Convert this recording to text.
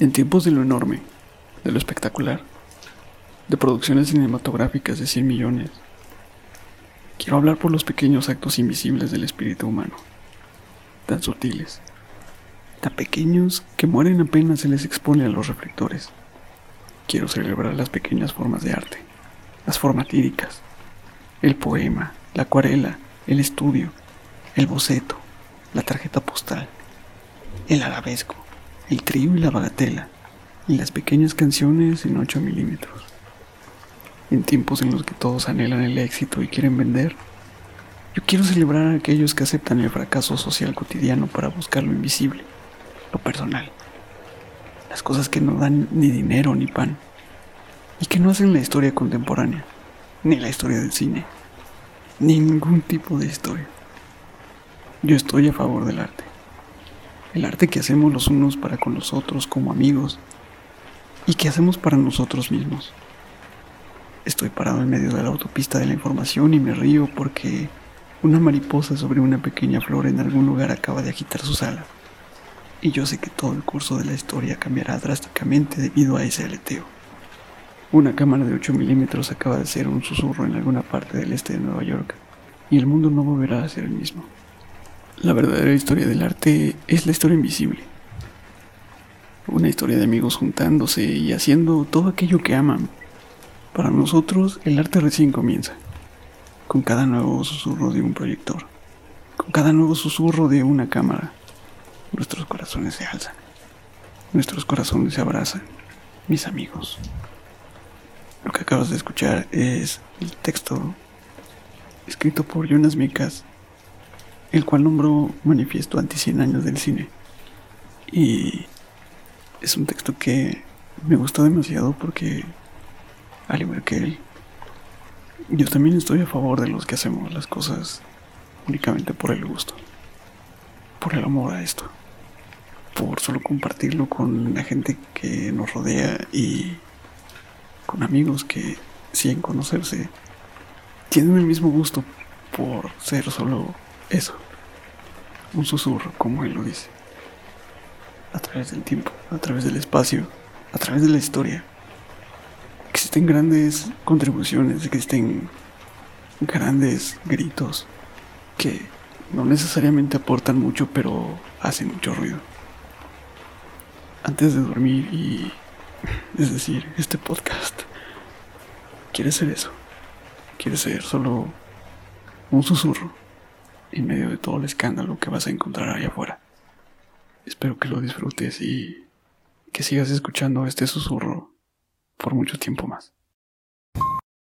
En tiempos de lo enorme, de lo espectacular, de producciones cinematográficas de 100 millones, quiero hablar por los pequeños actos invisibles del espíritu humano, tan sutiles, tan pequeños que mueren apenas se les expone a los reflectores. Quiero celebrar las pequeñas formas de arte, las formas líricas, el poema, la acuarela, el estudio, el boceto, la tarjeta postal, el arabesco, el trío y la bagatela, y las pequeñas canciones en 8 milímetros. En tiempos en los que todos anhelan el éxito y quieren vender, yo quiero celebrar a aquellos que aceptan el fracaso social cotidiano para buscar lo invisible, lo personal, las cosas que no dan ni dinero ni pan, y que no hacen la historia contemporánea, ni la historia del cine, ni ningún tipo de historia. Yo estoy a favor del arte el arte que hacemos los unos para con los otros como amigos y que hacemos para nosotros mismos. Estoy parado en medio de la autopista de la información y me río porque una mariposa sobre una pequeña flor en algún lugar acaba de agitar sus alas. Y yo sé que todo el curso de la historia cambiará drásticamente debido a ese aleteo. Una cámara de 8 milímetros acaba de ser un susurro en alguna parte del este de Nueva York y el mundo no volverá a ser el mismo. La verdadera historia del arte es la historia invisible. Una historia de amigos juntándose y haciendo todo aquello que aman. Para nosotros el arte recién comienza, con cada nuevo susurro de un proyector, con cada nuevo susurro de una cámara. Nuestros corazones se alzan, nuestros corazones se abrazan, mis amigos. Lo que acabas de escuchar es el texto escrito por Jonas Mikas el cual nombró Manifiesto anti 100 años del cine. Y es un texto que me gustó demasiado porque, al igual que él, yo también estoy a favor de los que hacemos las cosas únicamente por el gusto, por el amor a esto, por solo compartirlo con la gente que nos rodea y con amigos que, sin conocerse, tienen el mismo gusto por ser solo eso. Un susurro, como él lo dice. A través del tiempo, a través del espacio, a través de la historia. Existen grandes contribuciones, existen grandes gritos que no necesariamente aportan mucho, pero hacen mucho ruido. Antes de dormir y... Es decir, este podcast quiere ser eso. Quiere ser solo un susurro en medio de todo el escándalo que vas a encontrar allá afuera. Espero que lo disfrutes y que sigas escuchando este susurro por mucho tiempo más.